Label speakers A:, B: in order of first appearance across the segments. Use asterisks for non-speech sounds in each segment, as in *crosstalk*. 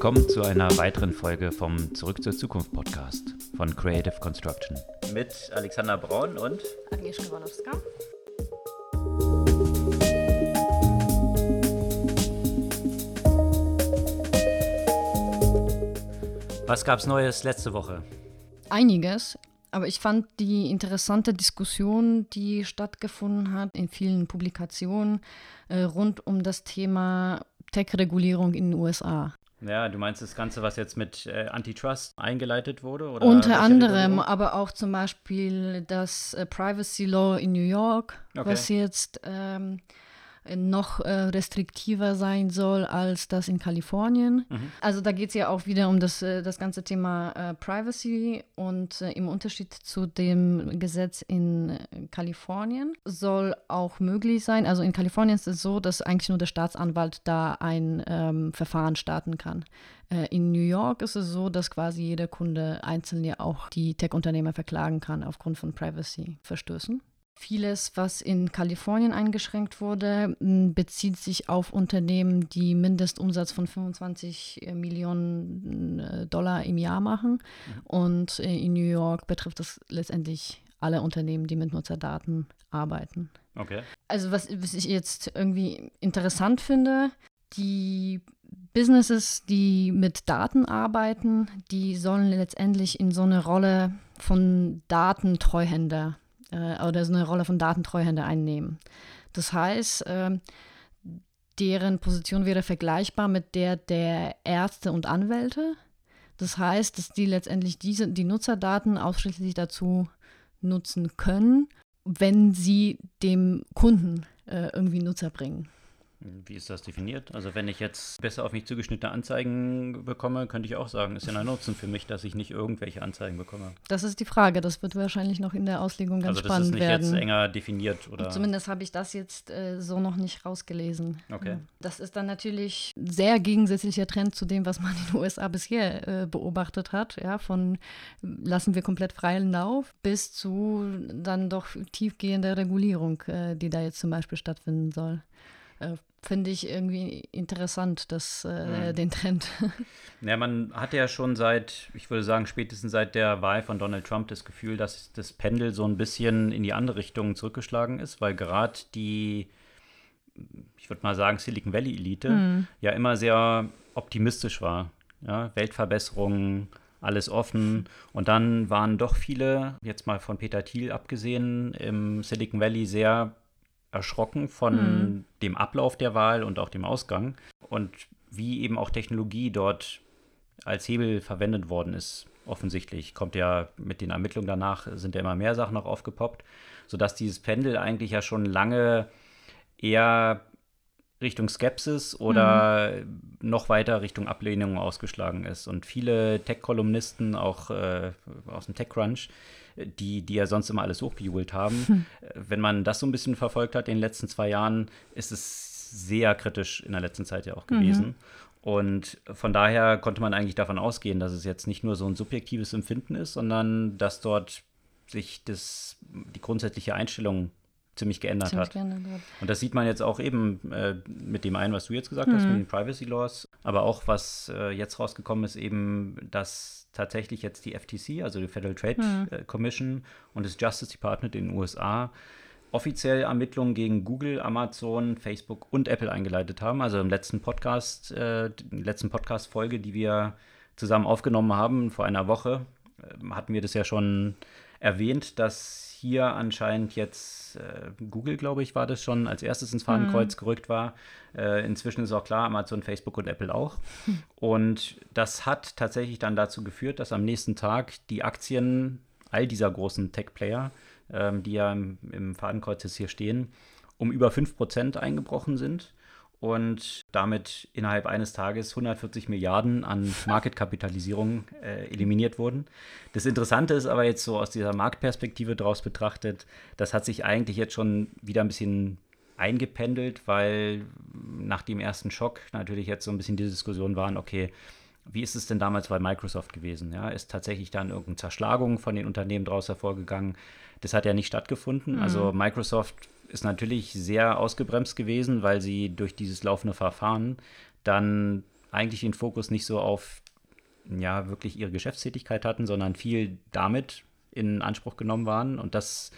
A: Willkommen zu einer weiteren Folge vom Zurück zur Zukunft Podcast von Creative Construction. Mit Alexander Braun und
B: Agnieszka Walowska.
A: Was gab's Neues letzte Woche?
B: Einiges, aber ich fand die interessante Diskussion, die stattgefunden hat in vielen Publikationen äh, rund um das Thema Tech-Regulierung in den USA.
A: Ja, du meinst das Ganze, was jetzt mit äh, Antitrust eingeleitet wurde? Oder
B: Unter anderem, aber auch zum Beispiel das äh, Privacy Law in New York, okay. was jetzt ähm, noch äh, restriktiver sein soll als das in Kalifornien. Mhm. Also da geht es ja auch wieder um das, äh, das ganze Thema äh, Privacy und äh, im Unterschied zu dem Gesetz in Kalifornien soll auch möglich sein, also in Kalifornien ist es so, dass eigentlich nur der Staatsanwalt da ein ähm, Verfahren starten kann. Äh, in New York ist es so, dass quasi jeder Kunde einzeln ja auch die Tech-Unternehmer verklagen kann aufgrund von Privacy-Verstößen. Vieles, was in Kalifornien eingeschränkt wurde, bezieht sich auf Unternehmen, die Mindestumsatz von 25 äh, Millionen äh, Dollar im Jahr machen. Mhm. Und äh, in New York betrifft das letztendlich alle Unternehmen, die mit Nutzerdaten arbeiten.
A: Okay.
B: Also was, was ich jetzt irgendwie interessant finde, die Businesses, die mit Daten arbeiten, die sollen letztendlich in so eine Rolle von Datentreuhänder äh, oder so eine Rolle von Datentreuhänder einnehmen. Das heißt, äh, deren Position wäre vergleichbar mit der der Ärzte und Anwälte. Das heißt, dass die letztendlich diese, die Nutzerdaten ausschließlich dazu nutzen können, wenn sie dem Kunden äh, irgendwie Nutzer bringen.
A: Wie ist das definiert? Also wenn ich jetzt besser auf mich zugeschnittene Anzeigen bekomme, könnte ich auch sagen, ist ja ein Nutzen für mich, dass ich nicht irgendwelche Anzeigen bekomme.
B: Das ist die Frage. Das wird wahrscheinlich noch in der Auslegung ganz
A: also
B: spannend werden.
A: Also das ist nicht jetzt enger definiert oder?
B: Zumindest habe ich das jetzt äh, so noch nicht rausgelesen.
A: Okay.
B: Das ist dann natürlich ein sehr gegensätzlicher Trend zu dem, was man in den USA bisher äh, beobachtet hat. Ja, von lassen wir komplett freien Lauf bis zu dann doch tiefgehender Regulierung, äh, die da jetzt zum Beispiel stattfinden soll. Äh, finde ich irgendwie interessant, das, äh, mhm. den Trend. *laughs*
A: Ja, man hatte ja schon seit, ich würde sagen, spätestens seit der Wahl von Donald Trump das Gefühl, dass das Pendel so ein bisschen in die andere Richtung zurückgeschlagen ist, weil gerade die, ich würde mal sagen, Silicon Valley Elite mhm. ja immer sehr optimistisch war. Ja, Weltverbesserung, alles offen. Und dann waren doch viele, jetzt mal von Peter Thiel abgesehen, im Silicon Valley sehr erschrocken von mhm. dem Ablauf der Wahl und auch dem Ausgang und wie eben auch Technologie dort als Hebel verwendet worden ist. Offensichtlich kommt ja mit den Ermittlungen danach, sind ja immer mehr Sachen noch aufgepoppt, sodass dieses Pendel eigentlich ja schon lange eher Richtung Skepsis oder mhm. noch weiter Richtung Ablehnung ausgeschlagen ist. Und viele Tech-Kolumnisten, auch äh, aus dem TechCrunch, die, die ja sonst immer alles hochgejubelt haben. Hm. Wenn man das so ein bisschen verfolgt hat in den letzten zwei Jahren, ist es sehr kritisch in der letzten Zeit ja auch gewesen. Mhm. Und von daher konnte man eigentlich davon ausgehen, dass es jetzt nicht nur so ein subjektives Empfinden ist, sondern dass dort sich das, die grundsätzliche Einstellung ziemlich geändert ziemlich hat. Geändert. Und das sieht man jetzt auch eben äh, mit dem einen, was du jetzt gesagt mhm. hast, mit den Privacy Laws, aber auch was äh, jetzt rausgekommen ist, eben, dass tatsächlich jetzt die FTC, also die Federal Trade mhm. Commission und das Justice Department in den USA offiziell Ermittlungen gegen Google, Amazon, Facebook und Apple eingeleitet haben. Also im letzten Podcast, äh, letzten Podcast-Folge, die wir zusammen aufgenommen haben vor einer Woche, äh, hatten wir das ja schon erwähnt, dass hier anscheinend jetzt äh, Google, glaube ich, war das schon, als erstes ins Fadenkreuz mhm. gerückt war. Äh, inzwischen ist auch klar, Amazon, Facebook und Apple auch. *laughs* Und das hat tatsächlich dann dazu geführt, dass am nächsten Tag die Aktien all dieser großen Tech-Player, ähm, die ja im, im Fadenkreuz jetzt hier stehen, um über 5% eingebrochen sind und damit innerhalb eines Tages 140 Milliarden an Marketkapitalisierung äh, eliminiert wurden. Das Interessante ist aber jetzt so aus dieser Marktperspektive daraus betrachtet, das hat sich eigentlich jetzt schon wieder ein bisschen eingependelt, weil nach dem ersten Schock natürlich jetzt so ein bisschen die Diskussion waren, okay, wie ist es denn damals bei Microsoft gewesen? Ja, ist tatsächlich dann irgendeine Zerschlagung von den Unternehmen daraus hervorgegangen? Das hat ja nicht stattgefunden. Mhm. Also Microsoft ist natürlich sehr ausgebremst gewesen, weil sie durch dieses laufende Verfahren dann eigentlich den Fokus nicht so auf ja wirklich ihre Geschäftstätigkeit hatten, sondern viel damit in Anspruch genommen waren. Und das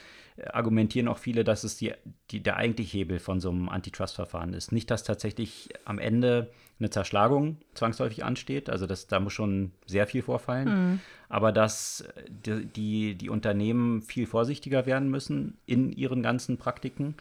A: argumentieren auch viele, dass es die, die, der eigentliche Hebel von so einem Antitrust-Verfahren ist. Nicht, dass tatsächlich am Ende eine Zerschlagung zwangsläufig ansteht, also das, da muss schon sehr viel vorfallen, mhm. aber dass die, die, die Unternehmen viel vorsichtiger werden müssen in ihren ganzen Praktiken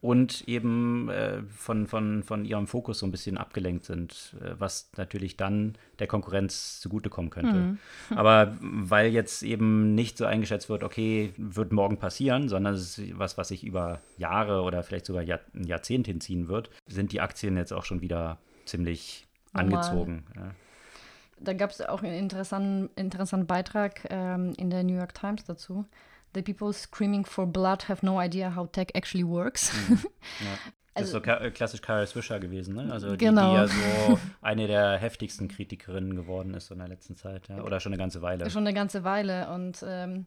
A: und eben äh, von, von, von ihrem Fokus so ein bisschen abgelenkt sind, äh, was natürlich dann der Konkurrenz zugutekommen könnte. Mhm. Aber weil jetzt eben nicht so eingeschätzt wird, okay, wird morgen passieren, sondern es ist was, was sich über Jahre oder vielleicht sogar Jahr, ein Jahrzehnt hinziehen wird, sind die Aktien jetzt auch schon wieder ziemlich Normal. angezogen. Ja.
B: Da gab es auch einen interessanten, interessanten Beitrag ähm, in der New York Times dazu the people screaming for blood have no idea how tech actually works. Mhm. *laughs*
A: Ja. Das ist so äh, klassisch Kara Swisher gewesen, ne? Also die, genau. die ja so *laughs* eine der heftigsten Kritikerinnen geworden ist in der letzten Zeit, ja? oder schon eine ganze Weile.
B: Schon eine ganze Weile und ähm,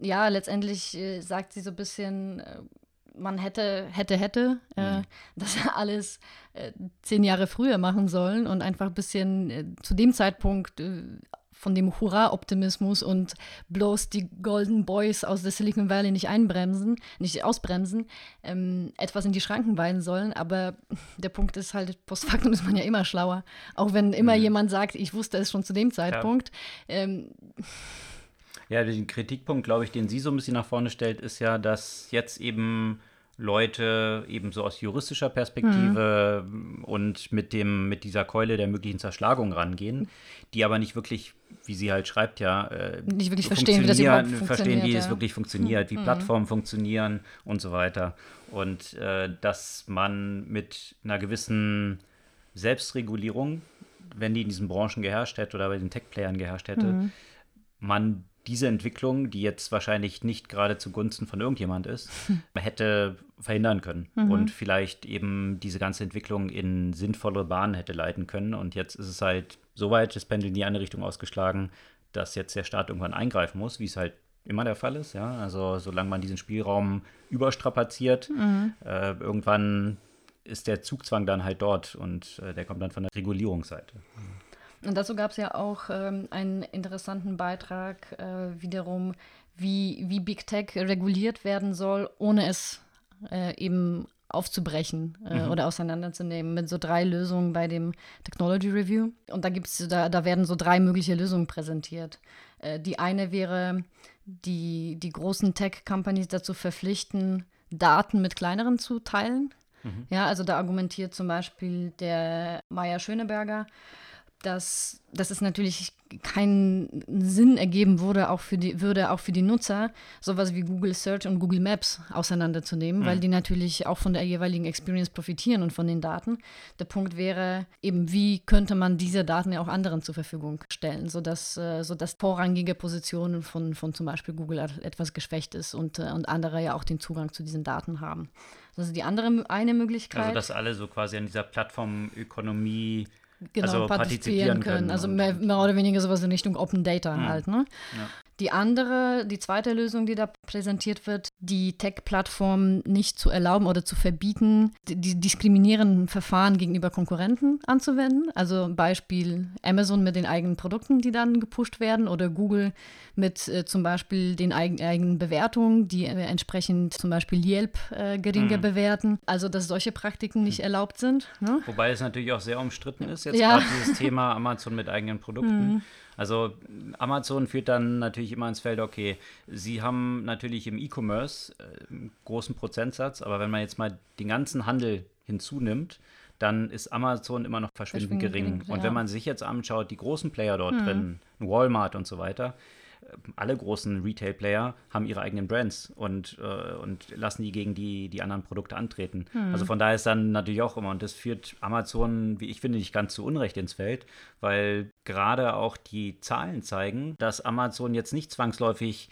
B: ja, letztendlich äh, sagt sie so ein bisschen, äh, man hätte, hätte, hätte äh, mhm. das *laughs* alles äh, zehn Jahre früher machen sollen und einfach ein bisschen äh, zu dem Zeitpunkt von dem Hurra-Optimismus und bloß die Golden Boys aus der Silicon Valley nicht einbremsen, nicht ausbremsen, ähm, etwas in die Schranken weisen sollen. Aber *laughs* der Punkt ist halt, postfaktum ist man ja immer schlauer. Auch wenn immer mhm. jemand sagt, ich wusste es schon zu dem Zeitpunkt. Ja. Ähm,
A: ja, den Kritikpunkt, glaube ich, den sie so ein bisschen nach vorne stellt, ist ja, dass jetzt eben Leute eben so aus juristischer Perspektive mhm. und mit dem mit dieser Keule der möglichen Zerschlagung rangehen, die aber nicht wirklich, wie sie halt schreibt, ja,
B: äh, nicht wirklich verstehen, wie das überhaupt
A: verstehen, wie ja. es wirklich funktioniert, wie mhm. Plattformen funktionieren und so weiter und äh, dass man mit einer gewissen Selbstregulierung, wenn die in diesen Branchen geherrscht hätte oder bei den Tech-Playern geherrscht hätte, mhm. man diese Entwicklung, die jetzt wahrscheinlich nicht gerade zugunsten von irgendjemand ist, *laughs* hätte verhindern können mhm. und vielleicht eben diese ganze Entwicklung in sinnvolle Bahnen hätte leiten können. Und jetzt ist es halt so weit das Pendel in die eine Richtung ausgeschlagen, dass jetzt der Staat irgendwann eingreifen muss, wie es halt immer der Fall ist. Ja? Also solange man diesen Spielraum überstrapaziert, mhm. äh, irgendwann ist der Zugzwang dann halt dort und äh, der kommt dann von der Regulierungsseite. Mhm.
B: Und dazu gab es ja auch ähm, einen interessanten Beitrag äh, wiederum, wie, wie Big Tech reguliert werden soll, ohne es äh, eben aufzubrechen äh, mhm. oder auseinanderzunehmen mit so drei Lösungen bei dem Technology Review. Und da gibt's, da, da werden so drei mögliche Lösungen präsentiert. Äh, die eine wäre, die, die großen Tech-Companies dazu verpflichten, Daten mit kleineren zu teilen. Mhm. Ja, also da argumentiert zum Beispiel der Meier Schöneberger, dass, dass es natürlich keinen Sinn ergeben würde, auch für die, würde auch für die Nutzer, sowas wie Google Search und Google Maps auseinanderzunehmen, mhm. weil die natürlich auch von der jeweiligen Experience profitieren und von den Daten. Der Punkt wäre eben, wie könnte man diese Daten ja auch anderen zur Verfügung stellen, sodass, äh, sodass vorrangige Positionen von, von zum Beispiel Google etwas geschwächt ist und, äh, und andere ja auch den Zugang zu diesen Daten haben. Das ist die andere eine Möglichkeit. Also
A: dass alle so quasi an dieser Plattformökonomie
B: genau, also partizipieren, können. können. Also mehr, mehr, oder weniger sowas in Richtung Open Data hm. halt. Ne? Ja. Die andere, die zweite Lösung, die da präsentiert wird, die Tech-Plattformen nicht zu erlauben oder zu verbieten, die diskriminierenden Verfahren gegenüber Konkurrenten anzuwenden. Also Beispiel Amazon mit den eigenen Produkten, die dann gepusht werden, oder Google mit äh, zum Beispiel den eigen, eigenen Bewertungen, die äh, entsprechend zum Beispiel Yelp äh, geringer mhm. bewerten. Also dass solche Praktiken nicht mhm. erlaubt sind. Ne?
A: Wobei es natürlich auch sehr umstritten ist, jetzt ja. gerade dieses Thema Amazon mit eigenen Produkten. Mhm. Also Amazon führt dann natürlich immer ins Feld, okay, sie haben natürlich im E-Commerce äh, einen großen Prozentsatz, aber wenn man jetzt mal den ganzen Handel hinzunimmt, dann ist Amazon immer noch verschwindend gering. gering. Und wenn man sich jetzt anschaut, die großen Player dort mhm. drin, Walmart und so weiter, alle großen Retail-Player haben ihre eigenen Brands und, äh, und lassen die gegen die, die anderen Produkte antreten. Hm. Also von daher ist dann natürlich auch immer, und das führt Amazon, wie ich finde, nicht ganz zu Unrecht ins Feld, weil gerade auch die Zahlen zeigen, dass Amazon jetzt nicht zwangsläufig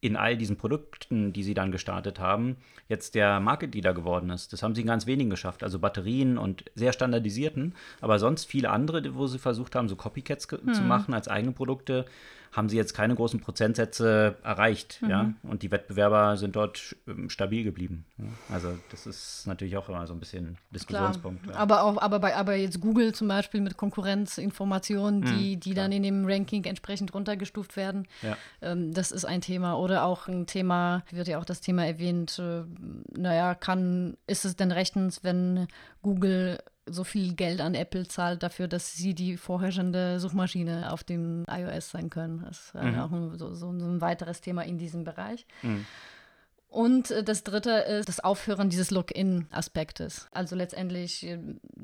A: in all diesen Produkten, die sie dann gestartet haben, jetzt der Market Leader geworden ist. Das haben sie in ganz wenigen geschafft. Also Batterien und sehr standardisierten, aber sonst viele andere, wo sie versucht haben, so Copycats hm. zu machen als eigene Produkte, haben sie jetzt keine großen Prozentsätze erreicht. Mhm. Ja? Und die Wettbewerber sind dort ähm, stabil geblieben. Also das ist natürlich auch immer so ein bisschen Diskussionspunkt.
B: Ja. Aber auch, aber bei aber jetzt Google zum Beispiel mit Konkurrenzinformationen, die, mhm, die dann in dem Ranking entsprechend runtergestuft werden, ja. ähm, das ist ein Thema. Oder auch ein Thema, wird ja auch das Thema erwähnt, äh, naja, kann, ist es denn rechtens, wenn Google so viel Geld an Apple zahlt dafür, dass sie die vorherrschende Suchmaschine auf dem iOS sein können. Das ist mhm. auch ein, so, so, ein weiteres Thema in diesem Bereich. Mhm. Und äh, das dritte ist das Aufhören dieses Login-Aspektes. Also letztendlich äh,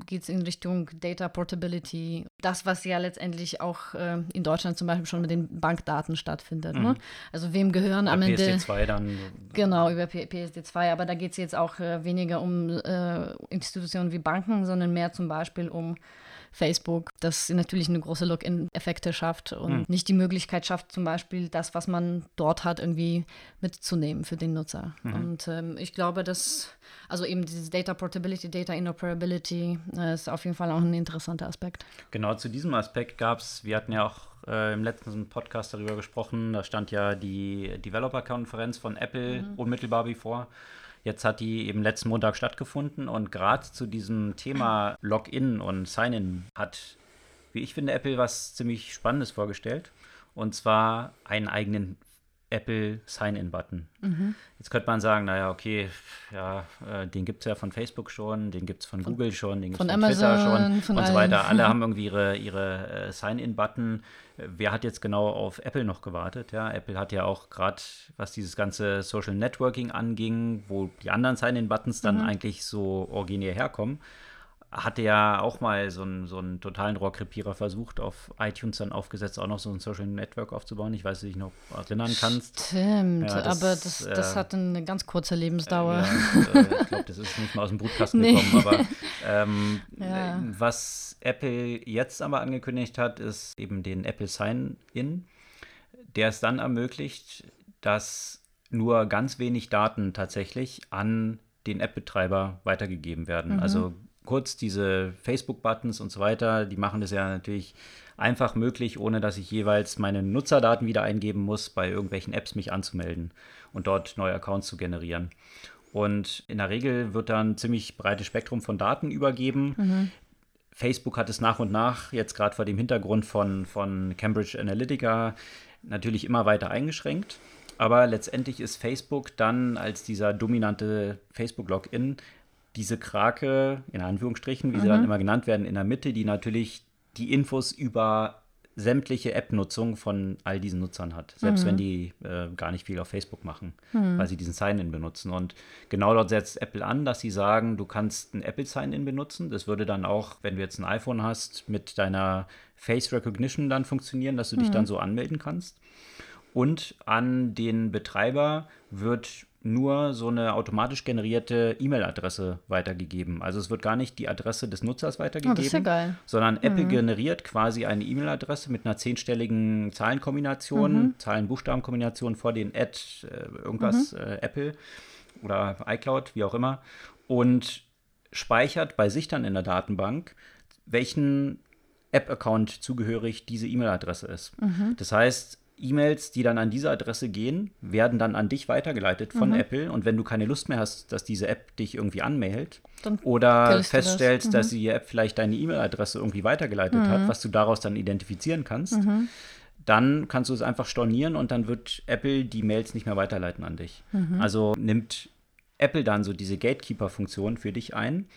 B: geht es in Richtung Data Portability. Das, was ja letztendlich auch äh, in Deutschland zum Beispiel schon mit den Bankdaten stattfindet. Ne? Mhm. Ne? Also wem gehören
A: über
B: am Ende.
A: PSD2 dann.
B: Genau, über PSD2. Aber da geht es jetzt auch weniger um äh, Institutionen wie Banken, sondern mehr zum Beispiel um Facebook, das natürlich eine große Login-Effekte schafft und mhm. nicht die Möglichkeit schafft, zum Beispiel das, was man dort hat, irgendwie mitzunehmen für den Nutzer. Mhm. Und ähm, ich glaube, dass, also eben dieses Data Portability, Data Interoperability äh, ist auf jeden Fall auch ein interessanter Aspekt.
A: Genau zu diesem Aspekt gab es, wir hatten ja auch äh, im letzten Podcast darüber gesprochen, da stand ja die Developer-Konferenz von Apple mhm. unmittelbar bevor. Jetzt hat die eben letzten Montag stattgefunden und gerade zu diesem Thema *clears throat* Login und Sign-in hat, wie ich finde, Apple was ziemlich Spannendes vorgestellt. Und zwar einen eigenen Apple Sign-In-Button. Mhm. Jetzt könnte man sagen, naja, okay, ja, äh, den gibt es ja von Facebook schon, den gibt es von, von, Google schon, den gibt es von, von Twitter schon von und so weiter. Alle *laughs* haben irgendwie ihre, ihre äh, Sign-In-Button. Wer hat jetzt genau auf Apple noch gewartet? Ja, Apple hat ja auch gerade, was dieses ganze Social Networking anging, wo die anderen Sign-In-Buttons dann mhm. eigentlich so originär herkommen, hatte ja auch mal so einen, so einen totalen Rohrkrepierer versucht, auf iTunes dann aufgesetzt, auch noch so ein Social Network aufzubauen. Ich weiß, ob du dich noch erinnern kannst.
B: Stimmt, ja, das, aber das, das äh, hat eine ganz kurze Lebensdauer.
A: Äh, ja, *laughs* ich glaube, das ist nicht mal aus dem Brutkasten nee. gekommen. Aber ähm, *laughs* ja. was Apple jetzt aber angekündigt hat, ist eben den Apple Sign-In, der es dann ermöglicht, dass nur ganz wenig Daten tatsächlich an den App-Betreiber weitergegeben werden. Mhm. Also kurz diese Facebook-Buttons und so weiter, die machen das ja natürlich einfach möglich, ohne dass ich jeweils meine Nutzerdaten wieder eingeben muss, bei irgendwelchen Apps mich anzumelden und dort neue Accounts zu generieren. Und in der Regel wird dann ein ziemlich breites Spektrum von Daten übergeben. Mhm. Facebook hat es nach und nach, jetzt gerade vor dem Hintergrund von, von Cambridge Analytica, natürlich immer weiter eingeschränkt. Aber letztendlich ist Facebook dann als dieser dominante Facebook-Login diese Krake, in Anführungsstrichen, wie mhm. sie dann mhm. immer genannt werden, in der Mitte, die natürlich die Infos über sämtliche App-Nutzung von all diesen Nutzern hat, selbst mhm. wenn die äh, gar nicht viel auf Facebook machen, mhm. weil sie diesen Sign-In benutzen. Und genau dort setzt Apple an, dass sie sagen, du kannst ein Apple Sign-In benutzen. Das würde dann auch, wenn du jetzt ein iPhone hast, mit deiner Face Recognition dann funktionieren, dass du mhm. dich dann so anmelden kannst. Und an den Betreiber wird nur so eine automatisch generierte E-Mail-Adresse weitergegeben. Also es wird gar nicht die Adresse des Nutzers weitergegeben, oh, ja sondern Apple mhm. generiert quasi eine E-Mail-Adresse mit einer zehnstelligen Zahlenkombination, mhm. Zahlen-Buchstaben-Kombination vor den Ad äh, irgendwas mhm. äh, Apple oder iCloud, wie auch immer, und speichert bei sich dann in der Datenbank, welchen App-Account zugehörig diese E-Mail-Adresse ist. Mhm. Das heißt, E-Mails, die dann an diese Adresse gehen, werden dann an dich weitergeleitet von mhm. Apple. Und wenn du keine Lust mehr hast, dass diese App dich irgendwie anmailt dann oder feststellst, das. mhm. dass die App vielleicht deine E-Mail-Adresse irgendwie weitergeleitet mhm. hat, was du daraus dann identifizieren kannst, mhm. dann kannst du es einfach stornieren und dann wird Apple die Mails nicht mehr weiterleiten an dich. Mhm. Also nimmt Apple dann so diese Gatekeeper-Funktion für dich ein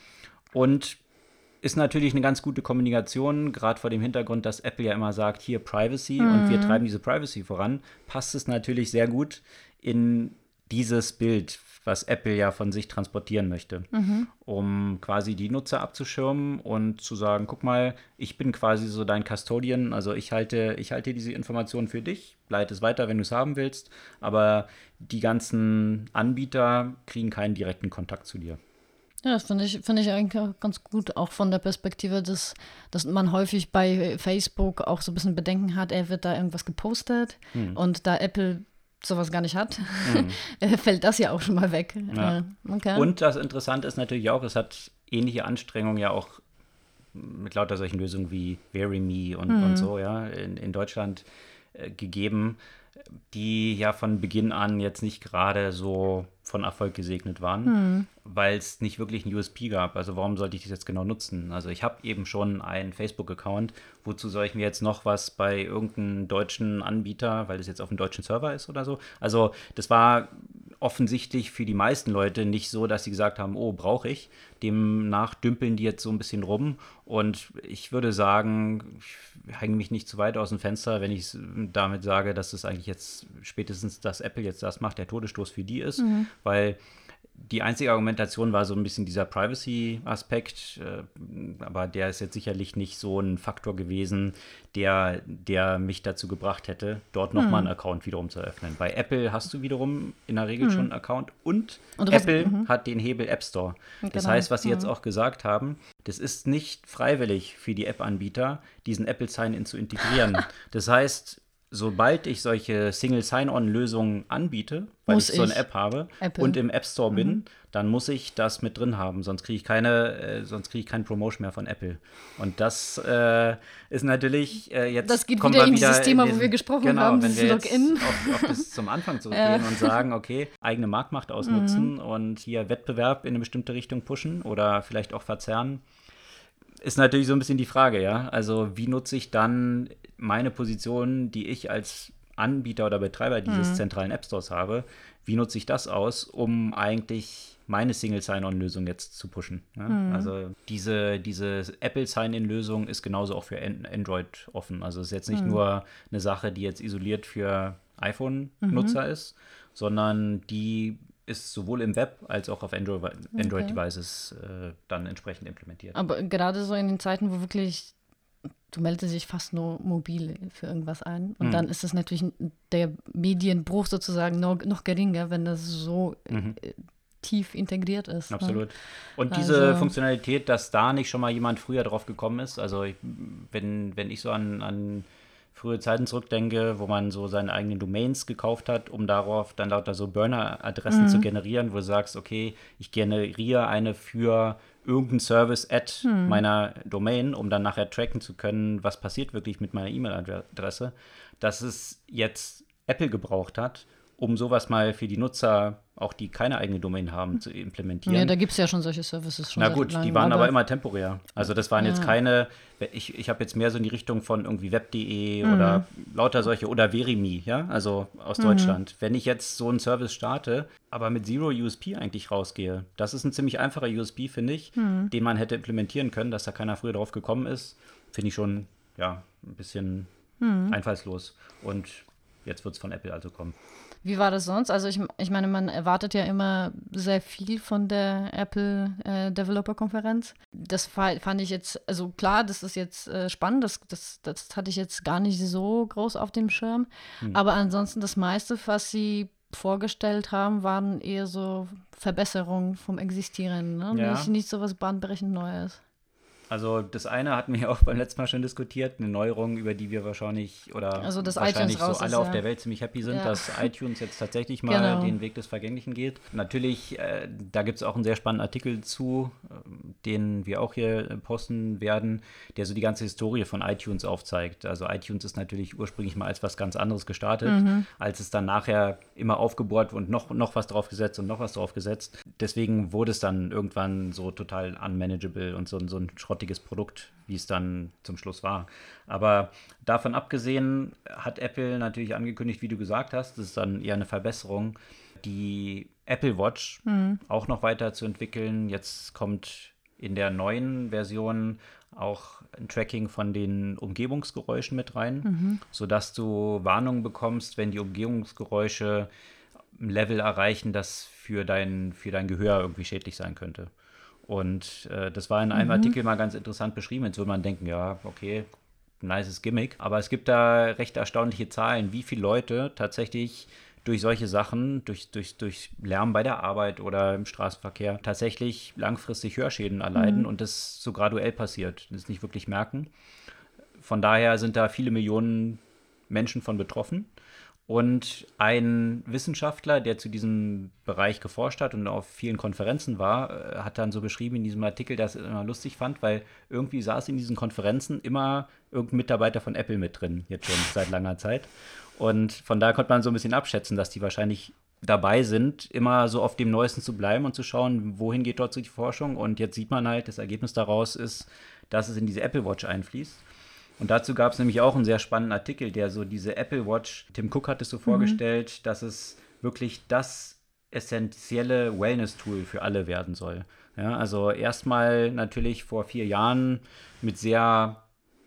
A: und ist natürlich eine ganz gute Kommunikation, gerade vor dem Hintergrund, dass Apple ja immer sagt, hier Privacy mhm. und wir mhm. treiben diese Privacy voran, passt es natürlich sehr gut in dieses Bild, was Apple ja von sich transportieren möchte, mhm. um quasi die Nutzer abzuschirmen und zu sagen, guck mal, ich bin quasi so dein Custodian, also ich halte, ich halte diese Informationen für dich, leite es weiter, wenn du es haben willst, aber die ganzen Anbieter kriegen keinen direkten Kontakt zu dir.
B: Ja, das finde ich, find ich eigentlich auch ganz gut, auch von der Perspektive, dass, dass man häufig bei Facebook auch so ein bisschen Bedenken hat, er wird da irgendwas gepostet hm. und da Apple sowas gar nicht hat, mhm. *laughs* fällt das ja auch schon mal weg.
A: Ja. Okay. Und das Interessante ist natürlich auch, es hat ähnliche Anstrengungen ja auch mit lauter solchen Lösungen wie VeryMe und, mhm. und so, ja, in, in Deutschland äh, gegeben, die ja von Beginn an jetzt nicht gerade so von Erfolg gesegnet waren, mhm. weil es nicht wirklich ein USP gab. Also warum sollte ich das jetzt genau nutzen? Also ich habe eben schon einen Facebook-Account. Wozu soll ich mir jetzt noch was bei irgendeinem deutschen Anbieter, weil das jetzt auf dem deutschen Server ist oder so? Also das war offensichtlich für die meisten Leute nicht so, dass sie gesagt haben, oh, brauche ich. Demnach dümpeln die jetzt so ein bisschen rum. Und ich würde sagen, ich hänge mich nicht zu weit aus dem Fenster, wenn ich damit sage, dass es eigentlich jetzt spätestens, dass Apple jetzt das macht, der Todesstoß für die ist. Mhm. Weil die einzige Argumentation war so ein bisschen dieser Privacy-Aspekt, äh, aber der ist jetzt sicherlich nicht so ein Faktor gewesen, der, der mich dazu gebracht hätte, dort nochmal hm. einen Account wiederum zu eröffnen. Bei Apple hast du wiederum in der Regel hm. schon einen Account und, und Apple hast, hat den Hebel App Store. Das genau. heißt, was sie jetzt auch gesagt haben, das ist nicht freiwillig für die App-Anbieter, diesen Apple Sign-In zu integrieren. *laughs* das heißt, sobald ich solche Single Sign-On-Lösungen anbiete, weil muss ich so eine App habe Apple. und im App Store bin, mhm. dann muss ich das mit drin haben, sonst kriege ich keine, äh, sonst kriege ich keine Promotion mehr von Apple. Und das äh, ist natürlich äh, jetzt
B: das geht wieder in dieses Thema, diesen, wo wir gesprochen
A: genau,
B: haben,
A: wenn wir jetzt auf, auf das zum Anfang zurückgehen und sagen, okay, eigene Marktmacht ausnutzen mhm. und hier Wettbewerb in eine bestimmte Richtung pushen oder vielleicht auch verzerren ist natürlich so ein bisschen die Frage, ja. Also wie nutze ich dann meine Position, die ich als Anbieter oder Betreiber dieses mhm. zentralen App Stores habe, wie nutze ich das aus, um eigentlich meine Single Sign-On-Lösung jetzt zu pushen. Ne? Mhm. Also diese, diese Apple Sign-In-Lösung ist genauso auch für Android offen. Also es ist jetzt nicht mhm. nur eine Sache, die jetzt isoliert für iPhone-Nutzer mhm. ist, sondern die ist sowohl im Web als auch auf Android-Devices Android äh, dann entsprechend implementiert.
B: Aber gerade so in den Zeiten, wo wirklich du meldest dich fast nur mobil für irgendwas ein. Und mhm. dann ist es natürlich der Medienbruch sozusagen noch, noch geringer, wenn das so mhm. äh, tief integriert ist.
A: Ne? Absolut. Ne? Und diese also, Funktionalität, dass da nicht schon mal jemand früher drauf gekommen ist, also ich, wenn, wenn ich so an, an frühe Zeiten zurückdenke, wo man so seine eigenen Domains gekauft hat, um darauf dann lauter so Burner-Adressen mhm. zu generieren, wo du sagst, okay, ich generiere eine für irgendeinen Service at hm. meiner Domain, um dann nachher tracken zu können, was passiert wirklich mit meiner E-Mail-Adresse, dass es jetzt Apple gebraucht hat, um sowas mal für die Nutzer, auch die keine eigene Domain haben, zu implementieren. Ja,
B: da gibt es ja schon solche Services schon.
A: Na gut, die waren aber, aber, immer temporär. Also das waren ja. jetzt keine, ich, ich habe jetzt mehr so in die Richtung von irgendwie web.de mhm. oder lauter solche oder Verimi, ja, also aus mhm. Deutschland. Wenn ich jetzt so einen Service starte, aber mit Zero USP eigentlich rausgehe, das ist ein ziemlich einfacher USP, finde ich, mhm. den man hätte implementieren können, dass da keiner früher drauf gekommen ist, finde ich schon, ja, ein bisschen mhm. einfallslos. Und jetzt wird es von Apple also kommen.
B: Wie war das sonst? Also ich, ich meine, man erwartet ja immer sehr viel von der Apple äh, Developer Konferenz. Das fand ich jetzt, also klar, das ist jetzt äh, spannend, das, das, das hatte ich jetzt gar nicht so groß auf dem Schirm. Hm. Aber ansonsten das meiste, was sie vorgestellt haben, waren eher so Verbesserungen vom Existierenden. Ne? Ja. Nicht, nicht so was bahnbrechend Neues.
A: Also das eine hatten wir ja auch *laughs* beim letzten Mal schon diskutiert, eine Neuerung, über die wir wahrscheinlich oder
B: also
A: wahrscheinlich
B: so
A: alle ist, auf ja. der Welt ziemlich happy sind, ja. dass *laughs* iTunes jetzt tatsächlich mal genau. den Weg des Vergänglichen geht. Natürlich, äh, da gibt es auch einen sehr spannenden Artikel zu, äh, den wir auch hier äh, posten werden, der so die ganze Historie von iTunes aufzeigt. Also iTunes ist natürlich ursprünglich mal als was ganz anderes gestartet, mhm. als es dann nachher immer aufgebohrt und noch, noch was draufgesetzt und noch was draufgesetzt. Deswegen wurde es dann irgendwann so total unmanageable und so, so ein Schrott grottiges Produkt, wie es dann zum Schluss war. Aber davon abgesehen hat Apple natürlich angekündigt, wie du gesagt hast, das ist dann eher eine Verbesserung, die Apple Watch mhm. auch noch weiter zu entwickeln. Jetzt kommt in der neuen Version auch ein Tracking von den Umgebungsgeräuschen mit rein, mhm. sodass du Warnungen bekommst, wenn die Umgebungsgeräusche ein Level erreichen, das für dein, für dein Gehör irgendwie schädlich sein könnte. Und äh, das war in einem mhm. Artikel mal ganz interessant beschrieben. Jetzt würde man denken, ja, okay, nices Gimmick. Aber es gibt da recht erstaunliche Zahlen, wie viele Leute tatsächlich durch solche Sachen, durch, durch, durch Lärm bei der Arbeit oder im Straßenverkehr tatsächlich langfristig Hörschäden erleiden mhm. und das so graduell passiert, das nicht wirklich merken. Von daher sind da viele Millionen Menschen von betroffen. Und ein Wissenschaftler, der zu diesem Bereich geforscht hat und auf vielen Konferenzen war, äh, hat dann so beschrieben in diesem Artikel, dass er es immer lustig fand, weil irgendwie saß in diesen Konferenzen immer irgendein Mitarbeiter von Apple mit drin, jetzt schon seit langer Zeit. Und von da konnte man so ein bisschen abschätzen, dass die wahrscheinlich dabei sind, immer so auf dem Neuesten zu bleiben und zu schauen, wohin geht dort so die Forschung. Und jetzt sieht man halt, das Ergebnis daraus ist, dass es in diese Apple Watch einfließt. Und dazu gab es nämlich auch einen sehr spannenden Artikel, der so diese Apple Watch, Tim Cook hat es so mhm. vorgestellt, dass es wirklich das essentielle Wellness-Tool für alle werden soll. Ja, also erstmal natürlich vor vier Jahren mit sehr,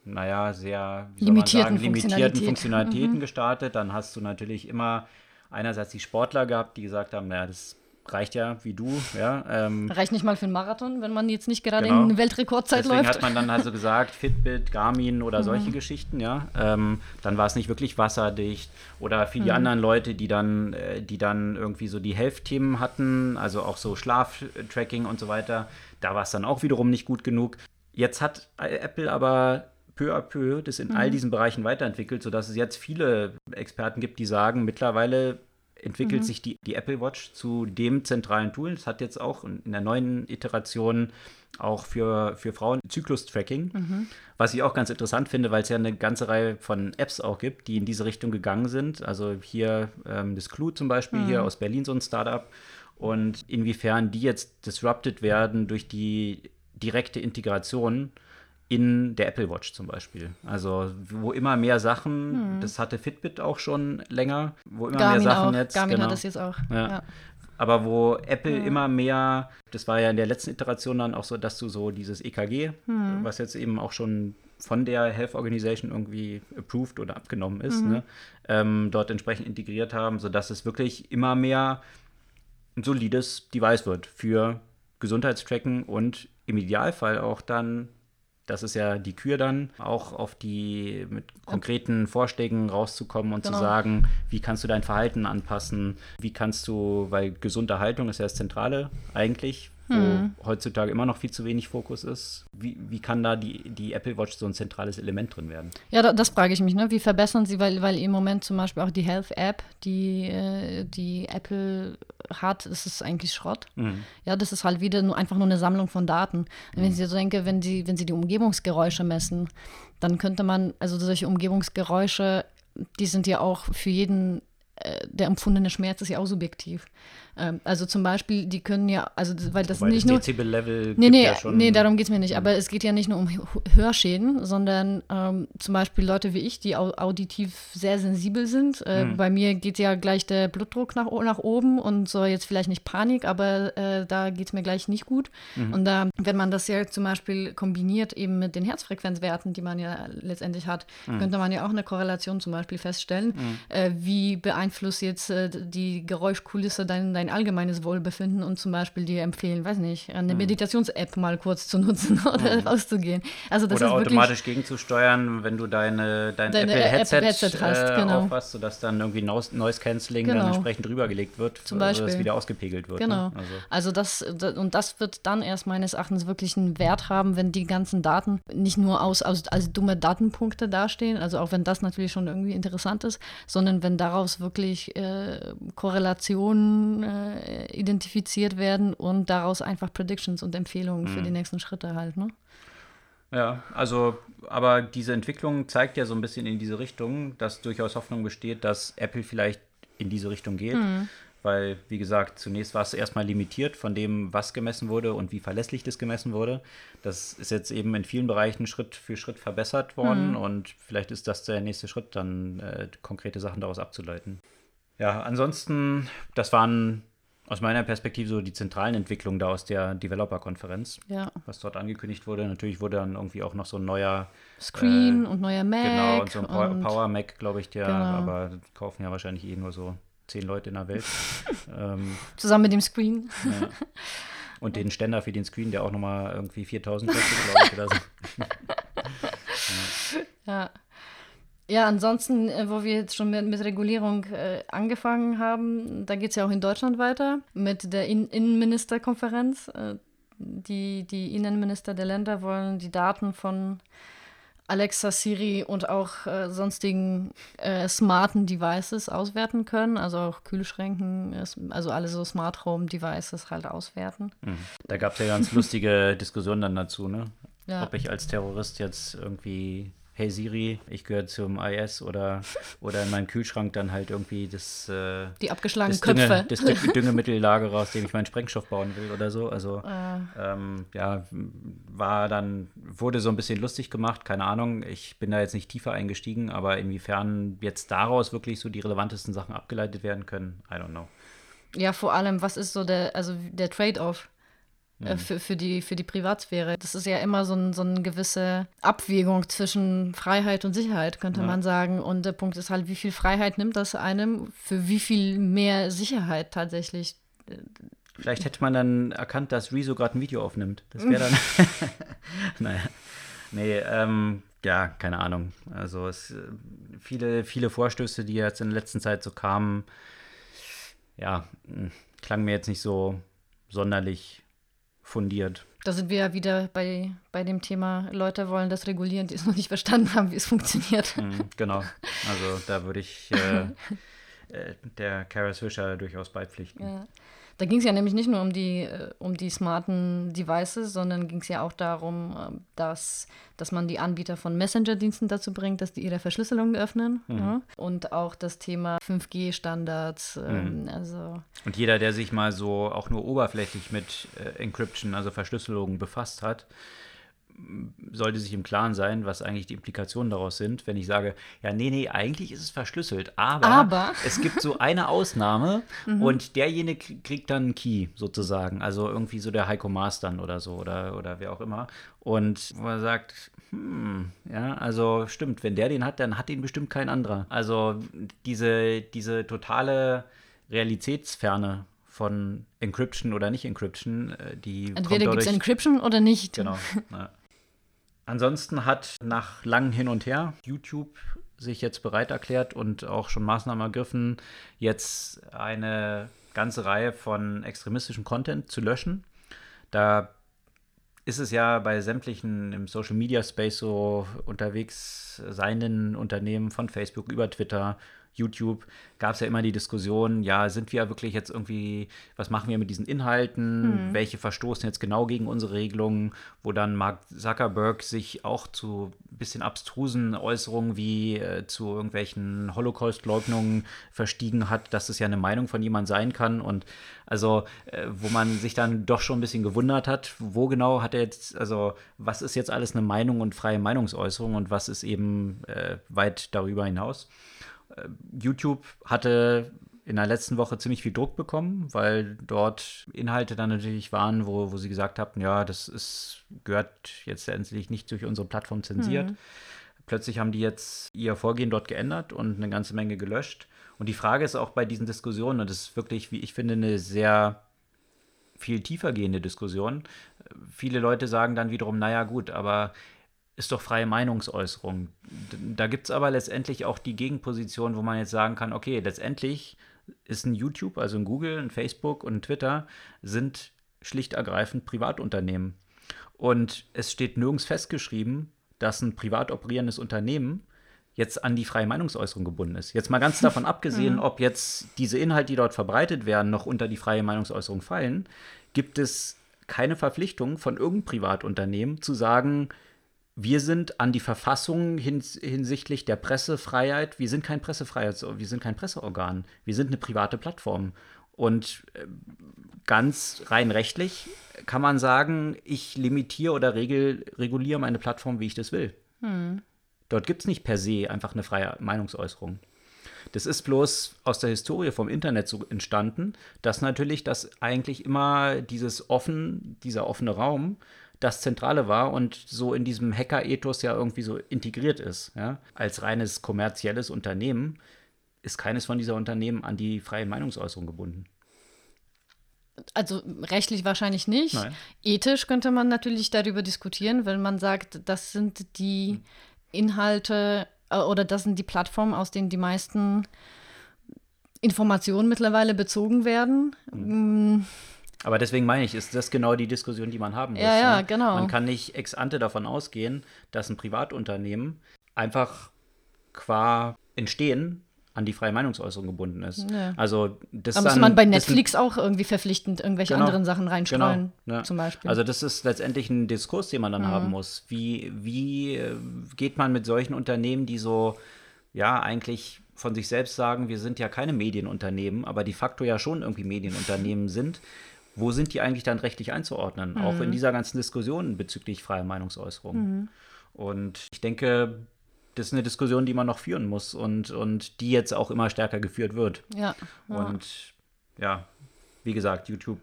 A: naja, sehr
B: limitierten,
A: sagen, limitierten Funktionalitäten mhm. gestartet. Dann hast du natürlich immer einerseits die Sportler gehabt, die gesagt haben, naja, das reicht ja wie du. Ja,
B: ähm, reicht nicht mal für einen Marathon, wenn man jetzt nicht gerade genau. in Weltrekordzeit
A: Deswegen
B: läuft.
A: hat man dann also *laughs* gesagt, Fitbit, Garmin oder mhm. solche Geschichten, ja. Ähm, dann war es nicht wirklich wasserdicht. Oder für die mhm. anderen Leute, die dann, äh, die dann irgendwie so die Health-Themen hatten, also auch so Schlaftracking und so weiter, da war es dann auch wiederum nicht gut genug. Jetzt hat Apple aber peu à peu das in mhm. all diesen Bereichen weiterentwickelt, sodass es jetzt viele Experten gibt, die sagen, mittlerweile entwickelt mhm. sich die, die Apple Watch zu dem zentralen Tool. Es hat jetzt auch in der neuen Iteration auch für, für Frauen Zyklus-Tracking, mhm. was ich auch ganz interessant finde, weil es ja eine ganze Reihe von Apps auch gibt, die in diese Richtung gegangen sind. Also hier ähm, das Clue zum Beispiel, mhm. hier aus Berlin so ein Startup. Und inwiefern die jetzt disrupted werden durch die direkte Integration in der Apple Watch zum Beispiel. Also wo immer mehr Sachen, hm. das hatte Fitbit auch schon länger, wo immer Garmin mehr Sachen
B: auch.
A: jetzt.
B: Garmin genau, hat das jetzt auch.
A: Ja. ja. Aber wo Apple ja. immer mehr, das war ja in der letzten Iteration dann auch so, dass du so dieses EKG, hm. was jetzt eben auch schon von der Health Organization irgendwie approved oder abgenommen ist, mhm. ne, ähm, dort entsprechend integriert haben, sodass es wirklich immer mehr ein solides Device wird für Gesundheitstracken und im Idealfall auch dann das ist ja die Kür dann, auch auf die mit konkreten Vorschlägen rauszukommen und genau. zu sagen, wie kannst du dein Verhalten anpassen, wie kannst du, weil gesunde Haltung ist ja das Zentrale eigentlich, wo hm. heutzutage immer noch viel zu wenig Fokus ist. Wie, wie kann da die, die Apple Watch so ein zentrales Element drin werden?
B: Ja, da, das frage ich mich. Ne? Wie verbessern sie, weil, weil im Moment zum Beispiel auch die Health App, die, äh, die Apple hat, das ist eigentlich Schrott. Mhm. Ja, das ist halt wieder nur einfach nur eine Sammlung von Daten. Mhm. Wenn ich so denke, wenn sie, wenn sie die Umgebungsgeräusche messen, dann könnte man, also solche Umgebungsgeräusche, die sind ja auch für jeden äh, der empfundene Schmerz ist ja auch subjektiv. Ähm, also zum Beispiel, die können ja, also weil das Wobei nicht das nur.
A: Dezibel-Level
B: nee, nee, ja schon, nee, darum geht es mir nicht. Aber es geht ja nicht nur um Hörschäden, sondern ähm, zum Beispiel Leute wie ich, die auditiv sehr sensibel sind. Äh, mhm. Bei mir geht ja gleich der Blutdruck nach, nach oben und so jetzt vielleicht nicht Panik, aber äh, da geht es mir gleich nicht gut. Mhm. Und da, wenn man das ja zum Beispiel kombiniert eben mit den Herzfrequenzwerten, die man ja letztendlich hat, mhm. könnte man ja auch eine Korrelation zum Beispiel feststellen. Mhm. Äh, wie beeinflusst jetzt äh, die Geräuschkulisse dein, dein allgemeines Wohlbefinden und zum Beispiel dir empfehlen, weiß nicht, eine mhm. Meditations-App mal kurz zu nutzen *laughs* oder mhm. rauszugehen. Also das
A: oder automatisch gegenzusteuern, wenn du deine, dein deine Apple-Headset App Headset hast, äh, genau. aufhast, sodass dann irgendwie Noise Cancelling genau. dann entsprechend drübergelegt wird,
B: zum Beispiel.
A: dass es wieder ausgepegelt wird.
B: Ne? Genau.
A: Ne?
B: Also. also das, und das wird dann erst meines Erachtens wirklich einen Wert haben, wenn die ganzen Daten nicht nur aus, aus als dumme Datenpunkte dastehen, also auch wenn das natürlich schon irgendwie interessant ist, sondern wenn daraus wirklich äh, Korrelationen äh, äh, identifiziert werden und daraus einfach Predictions und Empfehlungen mhm. für die nächsten Schritte halt, ne?
A: Ja, also, aber diese Entwicklung zeigt ja so ein bisschen in diese Richtung, dass durchaus Hoffnung besteht, dass Apple vielleicht in diese Richtung geht. Mhm. Weil, wie gesagt, zunächst war es erstmal limitiert von dem, was gemessen wurde und wie verlässlich das gemessen wurde. Das ist jetzt eben in vielen Bereichen Schritt für Schritt verbessert worden mhm. und vielleicht ist das der nächste Schritt, dann äh, konkrete Sachen daraus abzuleiten. Ja, ansonsten, das waren aus meiner Perspektive so die zentralen Entwicklungen da aus der Developer-Konferenz,
B: ja.
A: was dort angekündigt wurde. Natürlich wurde dann irgendwie auch noch so ein neuer
B: Screen äh, und neuer Mac.
A: Genau, und so ein und Power Mac, glaube ich, der, genau. aber kaufen ja wahrscheinlich eh nur so zehn Leute in der Welt. *laughs*
B: ähm, Zusammen mit dem Screen.
A: Ja. Und *laughs* den Ständer für den Screen, der auch nochmal irgendwie 4000 kostet, glaube ich, oder so. *laughs*
B: ja. ja. Ja, ansonsten, äh, wo wir jetzt schon mit, mit Regulierung äh, angefangen haben, da geht es ja auch in Deutschland weiter mit der in Innenministerkonferenz. Äh, die, die Innenminister der Länder wollen die Daten von Alexa, Siri und auch äh, sonstigen äh, smarten Devices auswerten können, also auch Kühlschränken, also alle so Smart Home Devices halt auswerten.
A: Mhm. Da gab es ja ganz lustige *laughs* Diskussionen dann dazu, ne? Ja. Ob ich als Terrorist jetzt irgendwie hey Siri, ich gehöre zum IS oder, *laughs* oder in meinem Kühlschrank dann halt irgendwie das,
B: äh, Die abgeschlagenen Köpfe.
A: das Düngemittellager *laughs* aus dem ich meinen Sprengstoff bauen will oder so. Also äh. ähm, ja, war dann, wurde so ein bisschen lustig gemacht, keine Ahnung. Ich bin da jetzt nicht tiefer eingestiegen, aber inwiefern jetzt daraus wirklich so die relevantesten Sachen abgeleitet werden können, I don't know.
B: Ja, vor allem, was ist so der, also der Trade-off? Äh, mhm. für, für, die, für die Privatsphäre. Das ist ja immer so, ein, so eine gewisse Abwägung zwischen Freiheit und Sicherheit, könnte ja. man sagen. Und der Punkt ist halt, wie viel Freiheit nimmt das einem, für wie viel mehr Sicherheit tatsächlich.
A: Vielleicht hätte man dann erkannt, dass Rezo gerade ein Video aufnimmt. Das wäre dann. *laughs* *laughs* naja. Nee, ähm, ja, keine Ahnung. Also es äh, viele, viele Vorstöße, die jetzt in der letzten Zeit so kamen, ja, hm, klang mir jetzt nicht so sonderlich fundiert.
B: Da sind wir ja wieder bei, bei dem Thema, Leute wollen das regulieren, die es noch nicht verstanden haben, wie es funktioniert.
A: Mhm, genau. Also da würde ich äh, *laughs* äh, der Kara Swisher durchaus beipflichten.
B: Ja. Da ging es ja nämlich nicht nur um die, äh, um die smarten Devices, sondern ging es ja auch darum, ähm, dass, dass man die Anbieter von Messenger-Diensten dazu bringt, dass die ihre Verschlüsselung öffnen. Mhm. Ja? Und auch das Thema 5G-Standards. Ähm, mhm. also
A: Und jeder, der sich mal so auch nur oberflächlich mit äh, Encryption, also Verschlüsselung befasst hat, sollte sich im Klaren sein, was eigentlich die Implikationen daraus sind, wenn ich sage, ja, nee, nee, eigentlich ist es verschlüsselt, aber, aber. es gibt so eine Ausnahme *laughs* mhm. und derjenige kriegt dann einen Key sozusagen, also irgendwie so der Heiko Maas dann oder so oder, oder wer auch immer und man sagt, hm, ja, also stimmt, wenn der den hat, dann hat ihn bestimmt kein anderer. Also diese, diese totale Realitätsferne von Encryption oder nicht Encryption, äh, die
B: Entweder gibt es Encryption oder nicht.
A: Genau. *laughs* Ja. Ansonsten hat nach langem Hin und Her YouTube sich jetzt bereit erklärt und auch schon Maßnahmen ergriffen, jetzt eine ganze Reihe von extremistischem Content zu löschen. Da ist es ja bei sämtlichen im Social Media Space so unterwegs seienden Unternehmen von Facebook über Twitter YouTube gab es ja immer die Diskussion, ja, sind wir wirklich jetzt irgendwie, was machen wir mit diesen Inhalten, hm. welche verstoßen jetzt genau gegen unsere Regelungen, wo dann Mark Zuckerberg sich auch zu ein bisschen abstrusen Äußerungen wie äh, zu irgendwelchen Holocaust-Leugnungen verstiegen hat, dass es ja eine Meinung von jemand sein kann und also, äh, wo man sich dann doch schon ein bisschen gewundert hat, wo genau hat er jetzt, also, was ist jetzt alles eine Meinung und freie Meinungsäußerung und was ist eben äh, weit darüber hinaus. Äh, YouTube hatte in der letzten Woche ziemlich viel Druck bekommen, weil dort Inhalte dann natürlich waren, wo, wo sie gesagt haben, ja, das ist, gehört jetzt letztendlich nicht durch unsere Plattform zensiert. Mhm. Plötzlich haben die jetzt ihr Vorgehen dort geändert und eine ganze Menge gelöscht. Und die Frage ist auch bei diesen Diskussionen, und das ist wirklich, wie ich finde, eine sehr viel tiefer gehende Diskussion. Viele Leute sagen dann wiederum, naja gut, aber ist doch freie Meinungsäußerung. Da gibt es aber letztendlich auch die Gegenposition, wo man jetzt sagen kann, okay, letztendlich ist ein YouTube, also ein Google, ein Facebook und ein Twitter sind schlicht ergreifend Privatunternehmen. Und es steht nirgends festgeschrieben, dass ein privat operierendes Unternehmen jetzt an die freie Meinungsäußerung gebunden ist. Jetzt mal ganz *laughs* davon abgesehen, mhm. ob jetzt diese Inhalte, die dort verbreitet werden, noch unter die freie Meinungsäußerung fallen, gibt es keine Verpflichtung von irgendeinem Privatunternehmen zu sagen, wir sind an die Verfassung hins hinsichtlich der Pressefreiheit, wir sind kein Pressefreiheits, wir sind kein Presseorgan, wir sind eine private Plattform. Und äh, ganz rein rechtlich kann man sagen, ich limitiere oder regel, reguliere meine Plattform, wie ich das will. Hm. Dort gibt es nicht per se einfach eine freie Meinungsäußerung. Das ist bloß aus der Historie vom Internet so entstanden, dass natürlich das eigentlich immer dieses offen, dieser offene Raum das Zentrale war und so in diesem Hacker-Ethos ja irgendwie so integriert ist. Ja? Als reines kommerzielles Unternehmen ist keines von dieser Unternehmen an die freie Meinungsäußerung gebunden.
B: Also rechtlich wahrscheinlich nicht. Nein. Ethisch könnte man natürlich darüber diskutieren, wenn man sagt, das sind die Inhalte äh, oder das sind die Plattformen, aus denen die meisten Informationen mittlerweile bezogen werden. Mhm.
A: Aber deswegen meine ich, ist das genau die Diskussion, die man haben muss.
B: Ja, ja,
A: ne?
B: genau.
A: Man kann nicht ex ante davon ausgehen, dass ein Privatunternehmen einfach qua Entstehen an die freie Meinungsäußerung gebunden ist.
B: Ja.
A: Also das
B: Da muss man bei Netflix auch irgendwie verpflichtend irgendwelche
A: Genau.
B: anderen Sachen reinstreuen,
A: Genau, ja.
B: zum Beispiel.
A: Also das ist letztendlich ein Diskurs, den man dann haben muss. Wie, wie äh, geht man mit solchen Unternehmen, die so, ja, eigentlich von sich selbst sagen, wir sind ja keine Medienunternehmen, aber de facto ja schon irgendwie Medienunternehmen sind, wo sind die eigentlich dann rechtlich einzuordnen? Auch in dieser ganzen Diskussion bezüglich freier Meinungsäußerung. Und ich denke, das ist eine Diskussion, die man noch führen muss und, und die jetzt auch immer stärker geführt wird.
B: ja. ja.
A: Und ja, wie gesagt, YouTube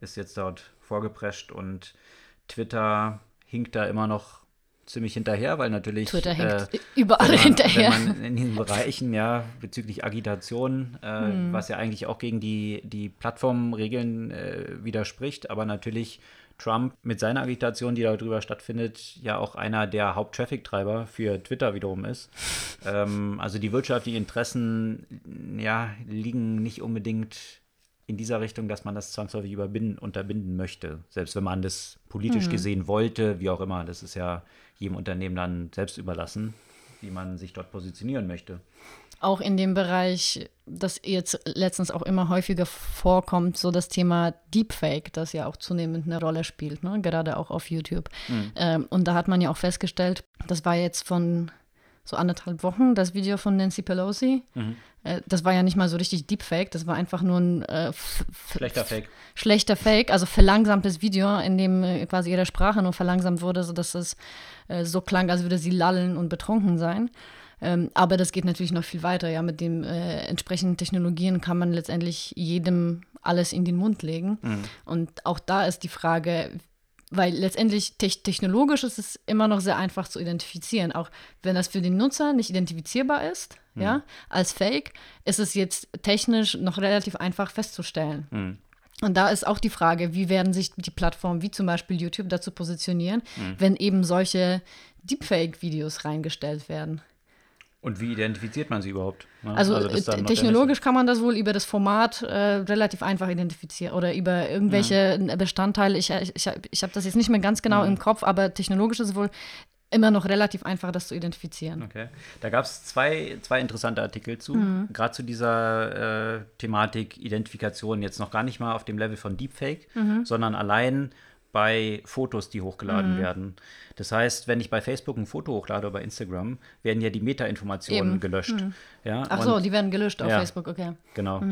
A: ist jetzt dort vorgeprescht und Twitter hinkt da immer noch ziemlich hinterher, weil natürlich
B: Twitter hängt
A: äh,
B: überall
A: man,
B: hinterher.
A: Wenn man in diesen Bereichen, ja, bezüglich Agitation, äh,
B: Hm.
A: was ja eigentlich auch gegen die, die Plattformregeln äh, widerspricht, aber natürlich Trump mit seiner Agitation, die darüber stattfindet, ja auch einer der Haupt-Traffic-Treiber für Twitter wiederum ist. *laughs* ähm, also die wirtschaftlichen Interessen, ja, liegen nicht unbedingt in dieser Richtung, dass man das zwangsläufig überbinden, unterbinden möchte. Selbst wenn man das politisch gesehen wollte, wie auch immer, das ist ja jedem Unternehmen dann selbst überlassen, wie man sich dort positionieren möchte.
B: auch in dem Bereich, das jetzt letztens auch immer häufiger vorkommt, so das Thema Deepfake, das ja auch zunehmend eine Rolle spielt, ne? gerade auch auf YouTube. Ähm, und da hat man ja auch festgestellt, das war jetzt von so anderthalb Wochen, das Video von Nancy Pelosi. Äh, das war ja nicht mal so richtig Deepfake, das war einfach nur ein äh,
A: Schlechter Fake.
B: schlechter Fake, also verlangsamtes Video, in dem äh, quasi ihre Sprache nur verlangsamt wurde, sodass es äh, so klang, als würde sie lallen und betrunken sein. Ähm, aber das geht natürlich noch viel weiter. Ja, mit den äh, entsprechenden Technologien kann man letztendlich jedem alles in den Mund legen. Und auch da ist die Frage, weil letztendlich te technologisch ist es immer noch sehr einfach zu identifizieren. Auch wenn das für den Nutzer nicht identifizierbar ist, ja, als Fake, ist es jetzt technisch noch relativ einfach festzustellen. Und da ist auch die Frage, wie werden sich die Plattformen wie zum Beispiel YouTube dazu positionieren, wenn eben solche Deepfake-Videos reingestellt werden.
A: Und wie identifiziert man sie überhaupt? Ne?
B: Also,
A: dann
B: äh, technologisch kann man das wohl über das Format äh, relativ einfach identifizieren oder über irgendwelche Bestandteile. Ich, ich, ich, ich habe das jetzt nicht mehr ganz genau im Kopf, aber technologisch ist es wohl immer noch relativ einfach, das zu identifizieren.
A: Okay. Da gab es zwei, zwei interessante Artikel zu, gerade zu dieser äh, Thematik Identifikation, jetzt noch gar nicht mal auf dem Level von Deepfake, sondern allein bei Fotos, die hochgeladen werden. Das heißt, wenn ich bei Facebook ein Foto hochlade oder bei Instagram, werden ja die Metainformationen gelöscht. Ja,
B: Ach
A: und-
B: so, die werden gelöscht auf
A: Ja.
B: Facebook, okay.
A: Genau.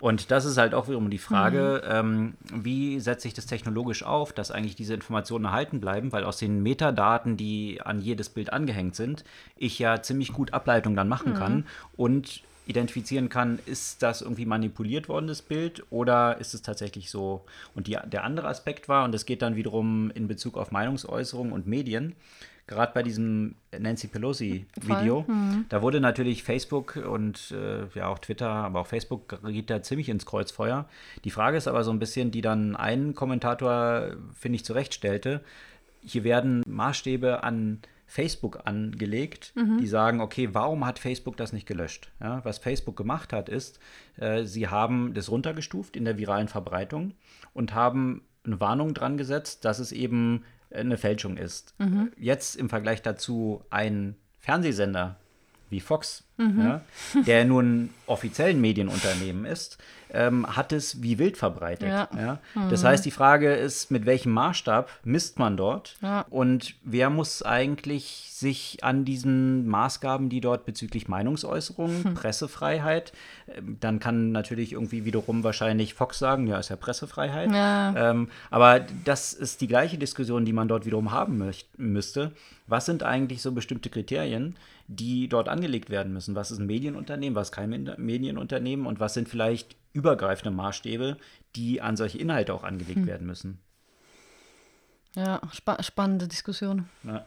A: Und das ist halt auch wiederum die Frage, ähm, wie setze ich das technologisch auf, dass eigentlich diese Informationen erhalten bleiben, weil aus den Metadaten, die an jedes Bild angehängt sind, ich ja ziemlich gut Ableitung dann machen kann und identifizieren kann, ist das irgendwie manipuliert worden, das Bild, oder ist es tatsächlich so? Und die, der andere Aspekt war, und das geht dann wiederum in Bezug auf Meinungsäußerung und Medien, gerade bei diesem Nancy Pelosi-Video, da wurde natürlich Facebook und äh, ja auch Twitter, aber auch Facebook geriet da ziemlich ins Kreuzfeuer. Die Frage ist aber so ein bisschen, die dann ein Kommentator, finde ich, zurechtstellte, hier werden Maßstäbe an Facebook angelegt, die sagen, okay, warum hat Facebook das nicht gelöscht? Ja, was Facebook gemacht hat, ist, äh, sie haben das runtergestuft in der viralen Verbreitung und haben eine Warnung dran gesetzt, dass es eben eine Fälschung ist. Jetzt im Vergleich dazu ein Fernsehsender wie Fox, ja, der nun offiziell ein Medienunternehmen ist, ähm, hat es wie wild verbreitet.
B: Ja.
A: Ja. Das heißt, die Frage ist, mit welchem Maßstab misst man dort und wer muss eigentlich sich an diesen Maßgaben, die dort bezüglich Meinungsäußerung, Pressefreiheit, ähm, dann kann natürlich irgendwie wiederum wahrscheinlich Fox sagen, ja, ist ja Pressefreiheit. Ähm, aber das ist die gleiche Diskussion, die man dort wiederum haben müsste. Was sind eigentlich so bestimmte Kriterien, die dort angelegt werden müssen? Was ist ein Medienunternehmen, was kein Medienunternehmen und was sind vielleicht übergreifende Maßstäbe, die an solche Inhalte auch angelegt werden müssen?
B: Ja, spa spannende Diskussion.
A: Ja.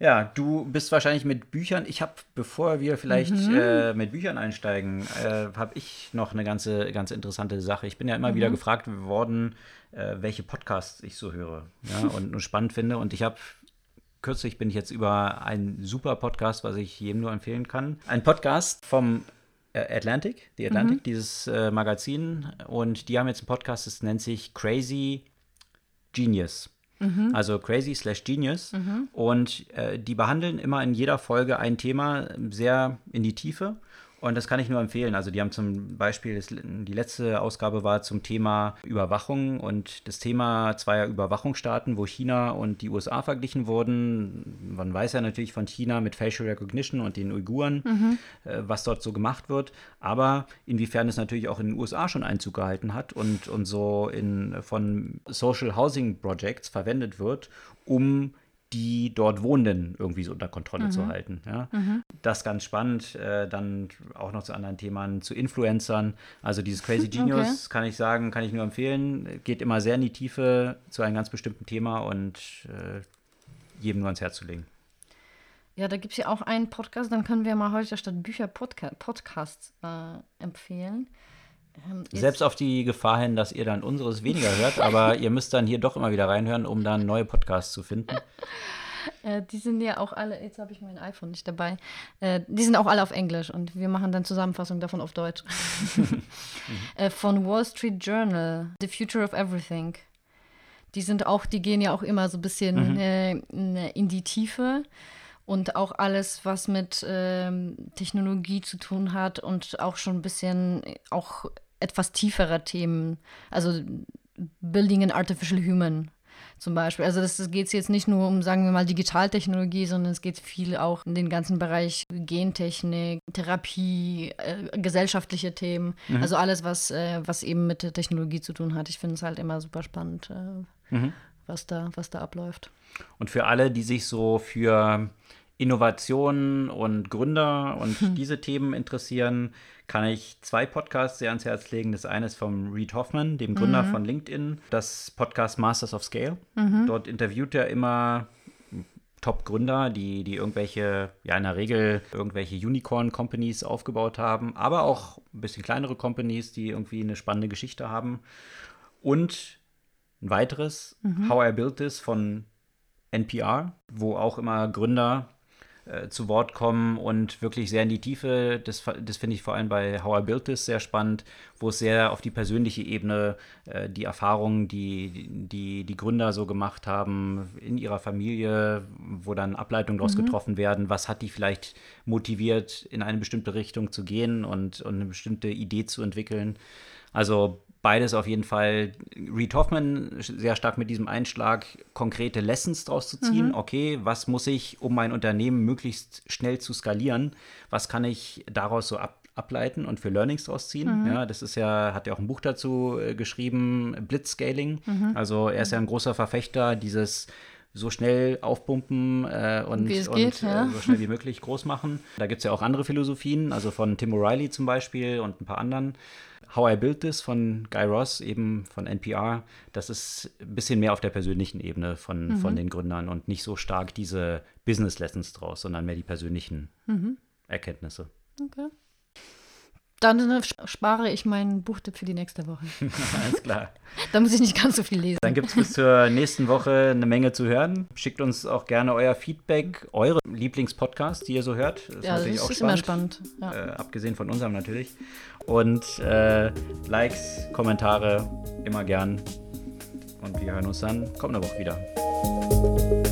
A: Ja, du bist wahrscheinlich mit Büchern. Ich habe, bevor wir vielleicht äh, mit Büchern einsteigen, äh, habe ich noch eine ganze, ganz interessante Sache. Ich bin ja immer wieder gefragt worden, äh, welche Podcasts ich so höre ja, und nur spannend finde. Und ich habe kürzlich bin ich jetzt über einen super Podcast, was ich jedem nur empfehlen kann. Ein Podcast vom Atlantic, The Atlantic, mhm. dieses äh, Magazin. Und die haben jetzt einen Podcast, das nennt sich Crazy Genius. Mhm. Also Crazy slash Genius. Mhm. Und äh, die behandeln immer in jeder Folge ein Thema sehr in die Tiefe. Und das kann ich nur empfehlen. Also die haben zum Beispiel, die letzte Ausgabe war zum Thema Überwachung und das Thema zweier Überwachungsstaaten, wo China und die USA verglichen wurden. Man weiß ja natürlich von China mit Facial Recognition und den Uiguren, mhm. äh, was dort so gemacht wird. Aber inwiefern es natürlich auch in den USA schon Einzug gehalten hat und, und so in, von Social Housing Projects verwendet wird, um die dort Wohnenden irgendwie so unter Kontrolle mhm. zu halten. Ja? Mhm. Das ganz spannend. Äh, dann auch noch zu anderen Themen, zu Influencern. Also dieses Crazy *laughs* Genius okay. kann ich sagen, kann ich nur empfehlen. Geht immer sehr in die Tiefe zu einem ganz bestimmten Thema und äh, jedem nur ans Herz zu legen.
B: Ja, da gibt es ja auch einen Podcast, dann können wir mal heute statt Bücher Podca Podcasts äh, empfehlen.
A: Ähm, Selbst auf die Gefahr hin, dass ihr dann unseres weniger hört, *laughs* aber ihr müsst dann hier doch immer wieder reinhören, um dann neue Podcasts zu finden. *laughs*
B: Äh, die sind ja auch alle, jetzt habe ich mein iPhone nicht dabei, äh, die sind auch alle auf Englisch und wir machen dann Zusammenfassung davon auf Deutsch. *laughs* äh, von Wall Street Journal, The Future of Everything. Die sind auch, die gehen ja auch immer so ein bisschen mhm. Äh, in die Tiefe und auch alles, was mit ähm, Technologie zu tun hat und auch schon ein bisschen auch etwas tiefere Themen, also Building an Artificial Human zum Beispiel. Also das, geht jetzt nicht nur um, sagen wir mal, Digitaltechnologie, sondern es geht viel auch in den ganzen Bereich Gentechnik, Therapie, äh, gesellschaftliche Themen. Mhm. Also alles, was, äh, was eben mit der Technologie zu tun hat. Ich finde es halt immer super spannend, äh, mhm. was, da, was da abläuft.
A: Und für alle, die sich so für Innovationen und Gründer und hm. diese Themen interessieren, kann ich zwei Podcasts sehr ans Herz legen. Das eine ist vom Reed Hoffman, dem Gründer mhm. von LinkedIn, das Podcast Masters of Scale. Mhm. Dort interviewt er immer Top-Gründer, die, die irgendwelche, ja in der Regel irgendwelche Unicorn-Companies aufgebaut haben, aber auch ein bisschen kleinere Companies, die irgendwie eine spannende Geschichte haben. Und ein weiteres, mhm. How I Built This von NPR, wo auch immer Gründer äh, zu Wort kommen und wirklich sehr in die Tiefe. Das, das finde ich vor allem bei How I Built This sehr spannend, wo es sehr auf die persönliche Ebene äh, die Erfahrungen, die, die die Gründer so gemacht haben in ihrer Familie, wo dann Ableitungen daraus mhm. getroffen werden, was hat die vielleicht motiviert, in eine bestimmte Richtung zu gehen und, und eine bestimmte Idee zu entwickeln. Also beides auf jeden Fall. Reed Hoffman sehr stark mit diesem Einschlag, konkrete Lessons draus zu ziehen. Mhm. Okay, was muss ich, um mein Unternehmen möglichst schnell zu skalieren? Was kann ich daraus so ab ableiten und für Learnings draus ziehen. Mhm. Ja, das ist ja, hat ja auch ein Buch dazu äh, geschrieben, Blitzscaling. Mhm. Also er ist ja ein großer Verfechter dieses so schnell aufpumpen äh, und, und geht, ja. äh, so schnell *laughs* wie möglich groß machen. Da gibt es ja auch andere Philosophien, also von Tim O'Reilly zum Beispiel und ein paar anderen. How I Built This von Guy Ross, eben von NPR, das ist ein bisschen mehr auf der persönlichen Ebene von, mhm. von den Gründern und nicht so stark diese Business Lessons draus, sondern mehr die persönlichen mhm. Erkenntnisse. Okay.
B: Dann spare ich meinen Buchtipp für die nächste Woche. *laughs*
A: Alles klar. *laughs*
B: da muss ich nicht ganz so viel lesen.
A: Dann gibt es bis zur nächsten Woche eine Menge zu hören. Schickt uns auch gerne euer Feedback, eure Lieblingspodcasts, die ihr so hört.
B: Das ja, ist das ist spannend. immer spannend. Ja.
A: Äh, abgesehen von unserem natürlich. Und äh, Likes, Kommentare immer gern. Und wir hören uns dann kommende Woche wieder.